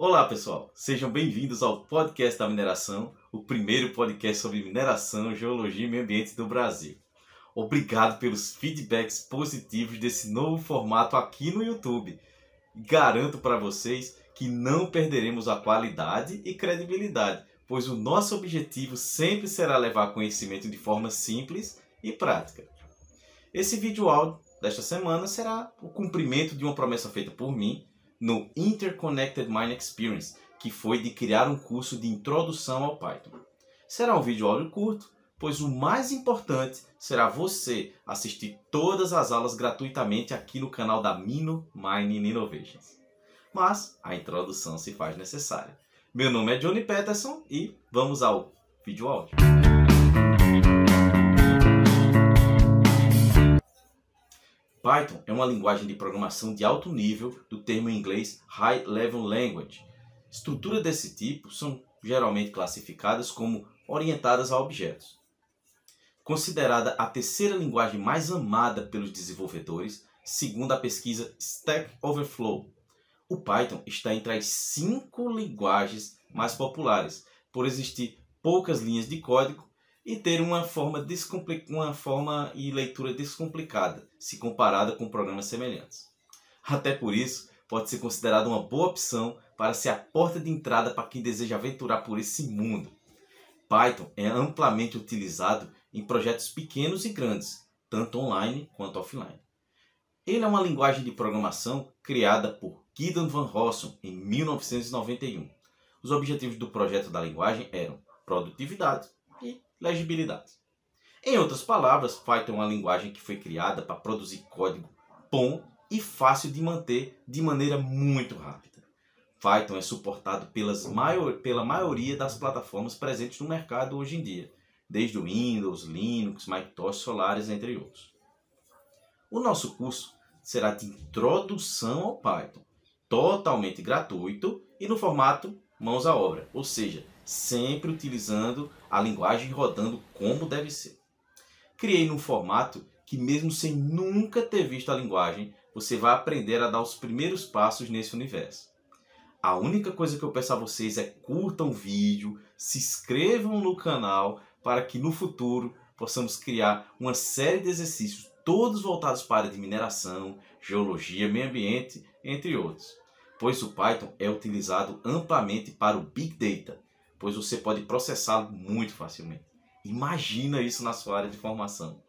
Olá pessoal, sejam bem-vindos ao podcast da mineração, o primeiro podcast sobre mineração, geologia e meio ambiente do Brasil. Obrigado pelos feedbacks positivos desse novo formato aqui no YouTube. Garanto para vocês que não perderemos a qualidade e credibilidade, pois o nosso objetivo sempre será levar conhecimento de forma simples e prática. Esse vídeo áudio desta semana será o cumprimento de uma promessa feita por mim no Interconnected Mind Experience, que foi de criar um curso de introdução ao Python. Será um vídeo áudio curto, pois o mais importante será você assistir todas as aulas gratuitamente aqui no canal da Mino Mining Innovations. Mas a introdução se faz necessária. Meu nome é Johnny Peterson e vamos ao vídeo áudio. Python é uma linguagem de programação de alto nível do termo em inglês High Level Language. Estruturas desse tipo são geralmente classificadas como orientadas a objetos. Considerada a terceira linguagem mais amada pelos desenvolvedores, segundo a pesquisa Stack Overflow, o Python está entre as cinco linguagens mais populares, por existir poucas linhas de código e ter uma forma, uma forma e leitura descomplicada, se comparada com programas semelhantes. Até por isso, pode ser considerado uma boa opção para ser a porta de entrada para quem deseja aventurar por esse mundo. Python é amplamente utilizado em projetos pequenos e grandes, tanto online quanto offline. Ele é uma linguagem de programação criada por Gideon Van Rossum em 1991. Os objetivos do projeto da linguagem eram produtividade e legibilidade. Em outras palavras, Python é uma linguagem que foi criada para produzir código bom e fácil de manter de maneira muito rápida. Python é suportado pelas maior, pela maioria das plataformas presentes no mercado hoje em dia, desde o Windows, Linux, Macintosh, Solaris, entre outros. O nosso curso será de introdução ao Python, totalmente gratuito e no formato mãos à obra, ou seja, sempre utilizando a linguagem rodando como deve ser. Criei num formato que, mesmo sem nunca ter visto a linguagem, você vai aprender a dar os primeiros passos nesse universo. A única coisa que eu peço a vocês é curtam o vídeo, se inscrevam no canal para que no futuro possamos criar uma série de exercícios, todos voltados para a área de mineração, geologia, meio ambiente, entre outros. Pois o Python é utilizado amplamente para o Big Data, pois você pode processá-lo muito facilmente. Imagina isso na sua área de formação.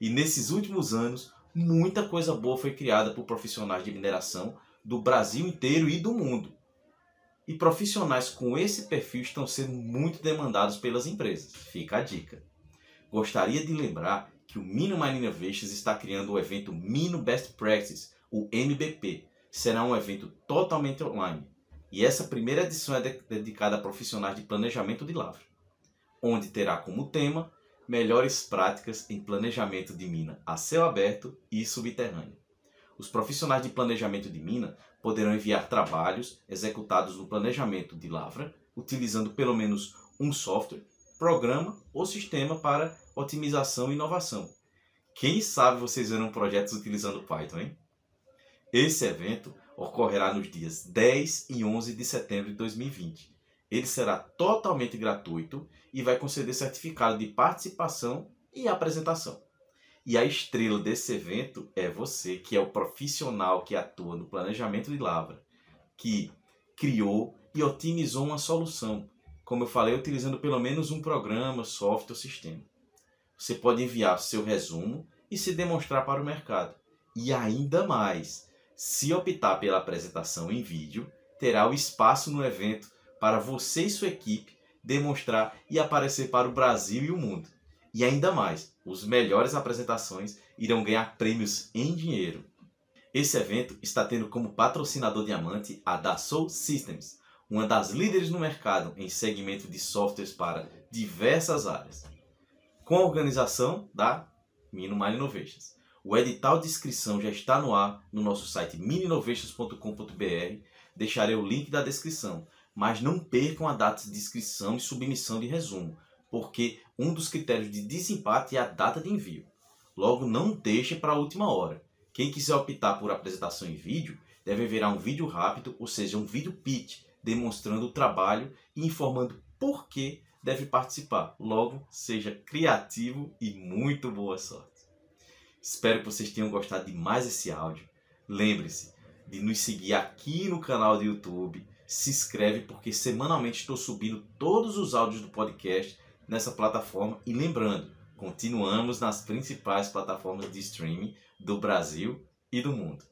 E nesses últimos anos, muita coisa boa foi criada por profissionais de mineração do Brasil inteiro e do mundo. E profissionais com esse perfil estão sendo muito demandados pelas empresas. Fica a dica. Gostaria de lembrar que o Mino Mining Innovations está criando o evento Mino Best Practice, o MBP. Será um evento totalmente online. E essa primeira edição é dedicada a profissionais de planejamento de lavra, onde terá como tema melhores práticas em planejamento de mina a céu aberto e subterrâneo. Os profissionais de planejamento de mina poderão enviar trabalhos executados no planejamento de lavra, utilizando pelo menos um software, programa ou sistema para otimização e inovação. Quem sabe vocês verão projetos utilizando Python, hein? Esse evento ocorrerá nos dias 10 e 11 de setembro de 2020. Ele será totalmente gratuito e vai conceder certificado de participação e apresentação. E a estrela desse evento é você, que é o profissional que atua no planejamento de lavra, que criou e otimizou uma solução, como eu falei, utilizando pelo menos um programa, software ou sistema. Você pode enviar seu resumo e se demonstrar para o mercado. E ainda mais, se optar pela apresentação em vídeo, terá o espaço no evento para você e sua equipe demonstrar e aparecer para o Brasil e o mundo. E ainda mais, os melhores apresentações irão ganhar prêmios em dinheiro. Esse evento está tendo como patrocinador diamante a Dassault Systems, uma das líderes no mercado em segmento de softwares para diversas áreas, com a organização da Mino Mine Innovations. O edital de inscrição já está no ar no nosso site mininovations.com.br. Deixarei o link da descrição, mas não percam a data de inscrição e submissão de resumo, porque um dos critérios de desempate é a data de envio. Logo, não deixe para a última hora. Quem quiser optar por apresentação em vídeo, deve virar um vídeo rápido, ou seja, um vídeo pitch, demonstrando o trabalho e informando por que deve participar. Logo, seja criativo e muito boa sorte. Espero que vocês tenham gostado de mais esse áudio. Lembre-se de nos seguir aqui no canal do YouTube. Se inscreve porque semanalmente estou subindo todos os áudios do podcast nessa plataforma. E lembrando, continuamos nas principais plataformas de streaming do Brasil e do mundo.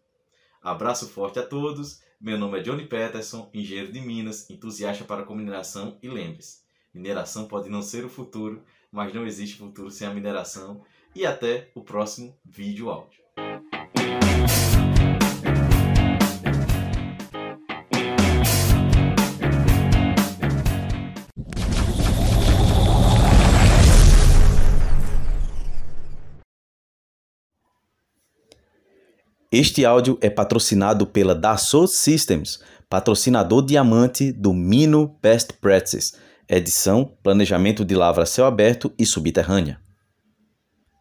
Abraço forte a todos. Meu nome é Johnny Peterson, engenheiro de Minas, entusiasta para a mineração e lembre-se, mineração pode não ser o futuro, mas não existe futuro sem a mineração. E até o próximo vídeo áudio. Este áudio é patrocinado pela Dassault Systems, patrocinador diamante do Mino Best Practices, edição, planejamento de lavra céu aberto e subterrânea.